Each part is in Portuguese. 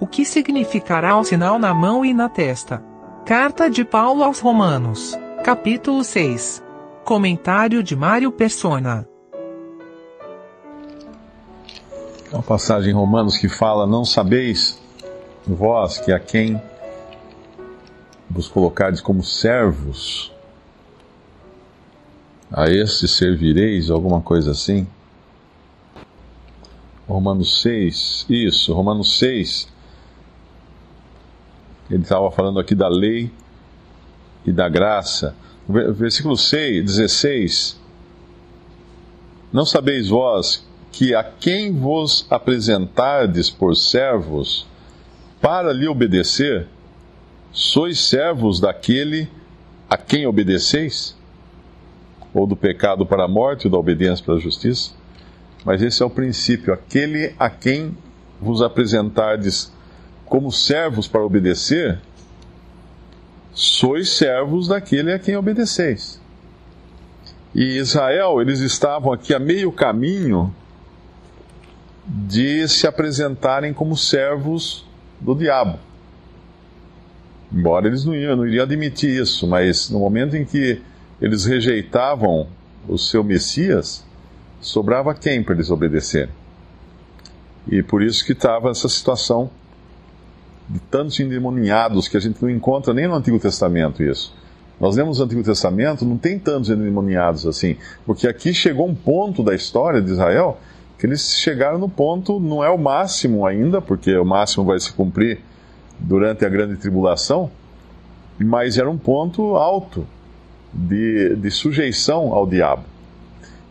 O que significará o sinal na mão e na testa? Carta de Paulo aos Romanos, capítulo 6. Comentário de Mário Persona. Uma passagem em Romanos que fala: Não sabeis, vós, que a quem vos colocardes como servos, a este servireis, alguma coisa assim. Romanos 6, isso, Romanos 6. Ele estava falando aqui da lei e da graça. Versículo 6, 16. Não sabeis vós que a quem vos apresentardes por servos para lhe obedecer, sois servos daquele a quem obedeceis? Ou do pecado para a morte, ou da obediência para a justiça? Mas esse é o princípio. Aquele a quem vos apresentardes como servos para obedecer, sois servos daquele a quem obedeceis. E Israel, eles estavam aqui a meio caminho de se apresentarem como servos do diabo. Embora eles não, não iriam admitir isso, mas no momento em que eles rejeitavam o seu Messias, sobrava quem para eles obedecerem? E por isso que estava essa situação de tantos endemoniados que a gente não encontra nem no Antigo Testamento isso. Nós lemos o Antigo Testamento, não tem tantos endemoniados assim, porque aqui chegou um ponto da história de Israel que eles chegaram no ponto, não é o máximo ainda, porque o máximo vai se cumprir durante a grande tribulação, mas era um ponto alto de, de sujeição ao diabo.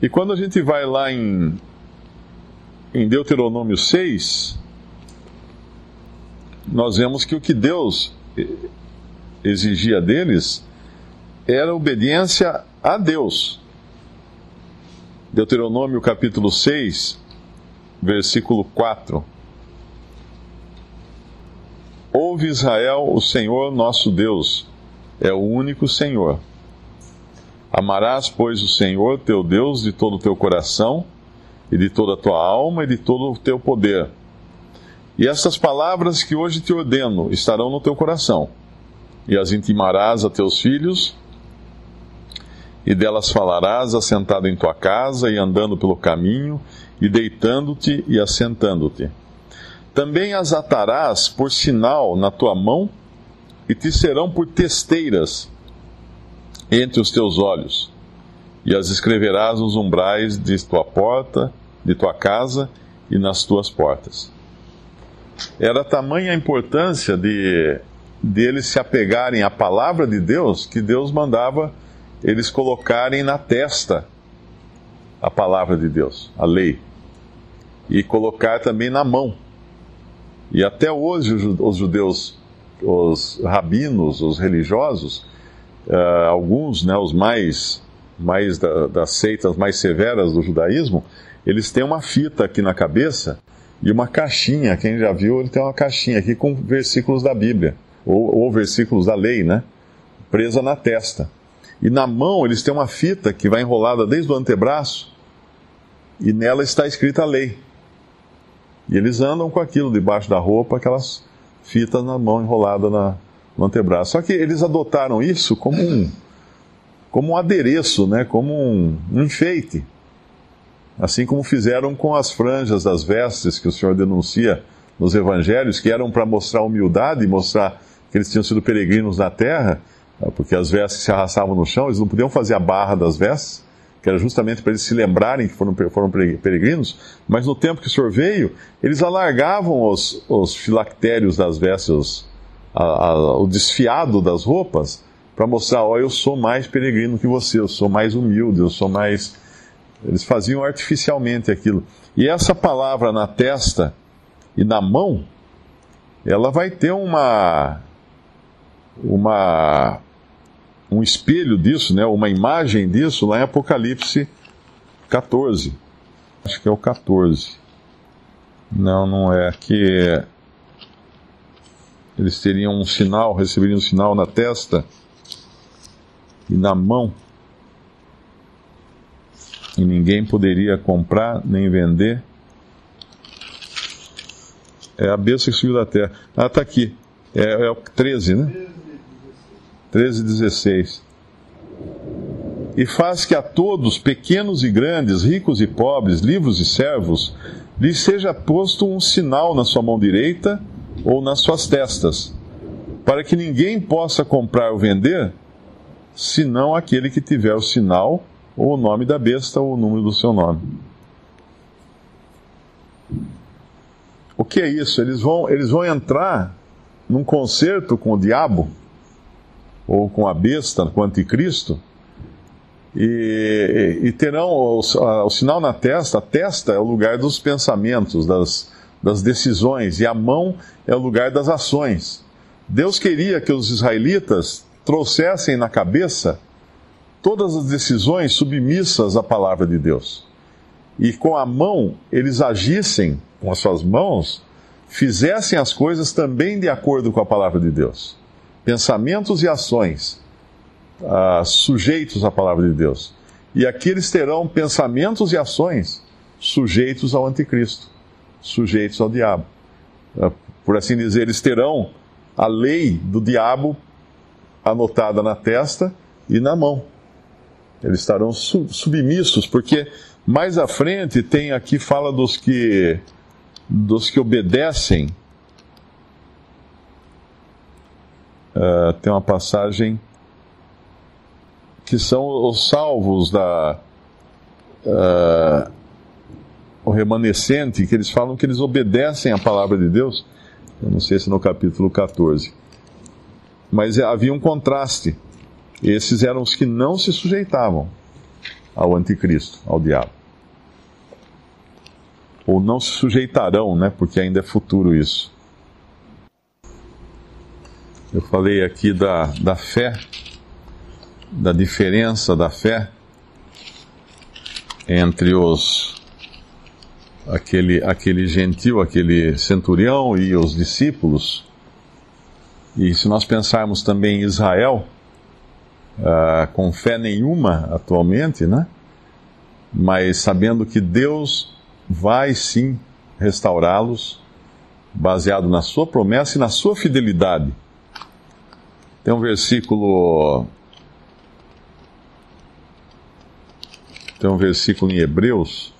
E quando a gente vai lá em, em Deuteronômio 6, nós vemos que o que Deus exigia deles era obediência a Deus. Deuteronômio capítulo 6, versículo 4. Ouve Israel, o Senhor nosso Deus é o único Senhor. Amarás, pois, o Senhor teu Deus de todo o teu coração, e de toda a tua alma, e de todo o teu poder. E estas palavras que hoje te ordeno estarão no teu coração, e as intimarás a teus filhos, e delas falarás assentado em tua casa, e andando pelo caminho, e deitando-te e assentando-te. Também as atarás por sinal na tua mão, e te serão por testeiras entre os teus olhos, e as escreverás nos umbrais de tua porta, de tua casa e nas tuas portas. Era tamanha a importância de, de eles se apegarem à palavra de Deus que Deus mandava eles colocarem na testa a palavra de Deus, a lei, e colocar também na mão. E até hoje os judeus, os rabinos, os religiosos, uh, alguns, né, os mais, mais da, das seitas mais severas do judaísmo, eles têm uma fita aqui na cabeça e uma caixinha. Quem já viu, ele tem uma caixinha aqui com versículos da Bíblia, ou, ou versículos da lei, né? Presa na testa. E na mão eles têm uma fita que vai enrolada desde o antebraço e nela está escrita a lei. E eles andam com aquilo debaixo da roupa, aquelas fitas na mão enrolada na, no antebraço. Só que eles adotaram isso como um, como um adereço, né? como um, um enfeite. Assim como fizeram com as franjas das vestes que o Senhor denuncia nos evangelhos, que eram para mostrar humildade mostrar que eles tinham sido peregrinos na terra, né? porque as vestes se arrastavam no chão, eles não podiam fazer a barra das vestes, que era justamente para eles se lembrarem que foram, foram peregrinos, mas no tempo que o Senhor veio, eles alargavam os, os filactérios das vestes, a, a, o desfiado das roupas para mostrar, ó, eu sou mais peregrino que você, eu sou mais humilde, eu sou mais. Eles faziam artificialmente aquilo. E essa palavra na testa e na mão, ela vai ter uma uma um espelho disso, né, uma imagem disso lá em Apocalipse 14. Acho que é o 14. Não, não é. Que eles teriam um sinal, receberiam um sinal na testa e na mão. E ninguém poderia comprar nem vender. É a besta que subiu da terra. Ah, está aqui. É, é o 13, né? 13, 16. E faz que a todos, pequenos e grandes, ricos e pobres, livres e servos, lhes seja posto um sinal na sua mão direita ou nas suas testas, para que ninguém possa comprar ou vender, senão aquele que tiver o sinal, ou o nome da besta, ou o número do seu nome. O que é isso? Eles vão, eles vão entrar num concerto com o diabo, ou com a besta, com o anticristo, e, e, terão o, o, sinal na testa. A testa é o lugar dos pensamentos, das, das decisões, e a mão é o lugar das ações. Deus queria que os israelitas trouxessem na cabeça todas as decisões submissas à palavra de Deus. E com a mão, eles agissem com as suas mãos, fizessem as coisas também de acordo com a palavra de Deus. Pensamentos e ações uh, sujeitos à palavra de Deus. E aqui eles terão pensamentos e ações sujeitos ao anticristo, sujeitos ao diabo. Uh, por assim dizer, eles terão a lei do diabo anotada na testa e na mão. Eles estarão submissos, porque mais à frente tem aqui fala dos que dos que obedecem. Uh, tem uma passagem que são os salvos da. Uh, o remanescente, que eles falam que eles obedecem à palavra de Deus. Eu não sei se no capítulo 14. Mas havia um contraste. Esses eram os que não se sujeitavam ao anticristo, ao diabo. Ou não se sujeitarão, né? Porque ainda é futuro isso. Eu falei aqui da, da fé da diferença da fé entre os aquele aquele gentil, aquele centurião e os discípulos. E se nós pensarmos também em Israel, uh, com fé nenhuma atualmente, né? Mas sabendo que Deus vai sim restaurá-los, baseado na sua promessa e na sua fidelidade. Tem um versículo Tem um versículo em Hebreus,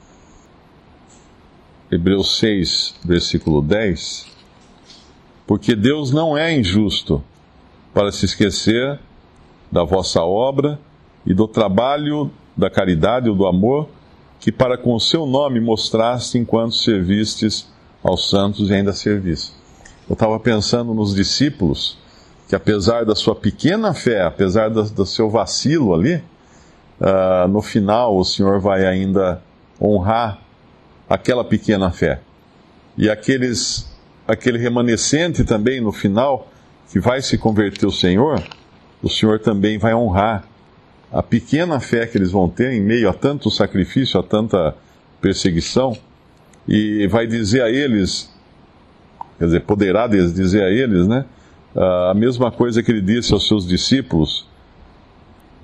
Hebreus 6, versículo 10. Porque Deus não é injusto para se esquecer da vossa obra e do trabalho da caridade ou do amor que para com o seu nome mostraste enquanto servistes aos santos e ainda servis. Eu estava pensando nos discípulos que apesar da sua pequena fé, apesar do, seu vacilo ali, uh, no final o Senhor vai ainda honrar aquela pequena fé. E aqueles, aquele remanescente também no final, que vai se converter ao Senhor, o Senhor também vai honrar a pequena fé que eles vão ter em meio a tanto sacrifício, a tanta perseguição, e vai dizer a eles, quer dizer, poderá dizer a eles, né, a mesma coisa que ele disse aos seus discípulos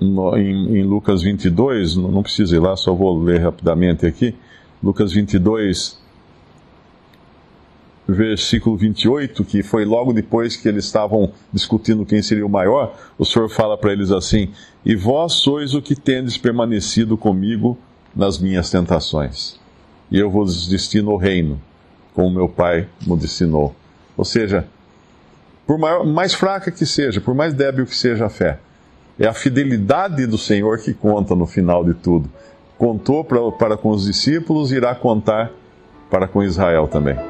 em, em, Lucas 22, não precisa ir lá, só vou ler rapidamente aqui. Lucas 22, versículo 28, que foi logo depois que eles estavam discutindo quem seria o maior, o Senhor fala para eles assim: E vós sois o que tendes permanecido comigo nas minhas tentações, e eu vos destino o reino, como meu Pai me destinou. Ou seja, por maior, mais fraca que seja, por mais débil que seja a fé, é a fidelidade do Senhor que conta no final de tudo. Contou para, para com os discípulos, irá contar para com Israel também.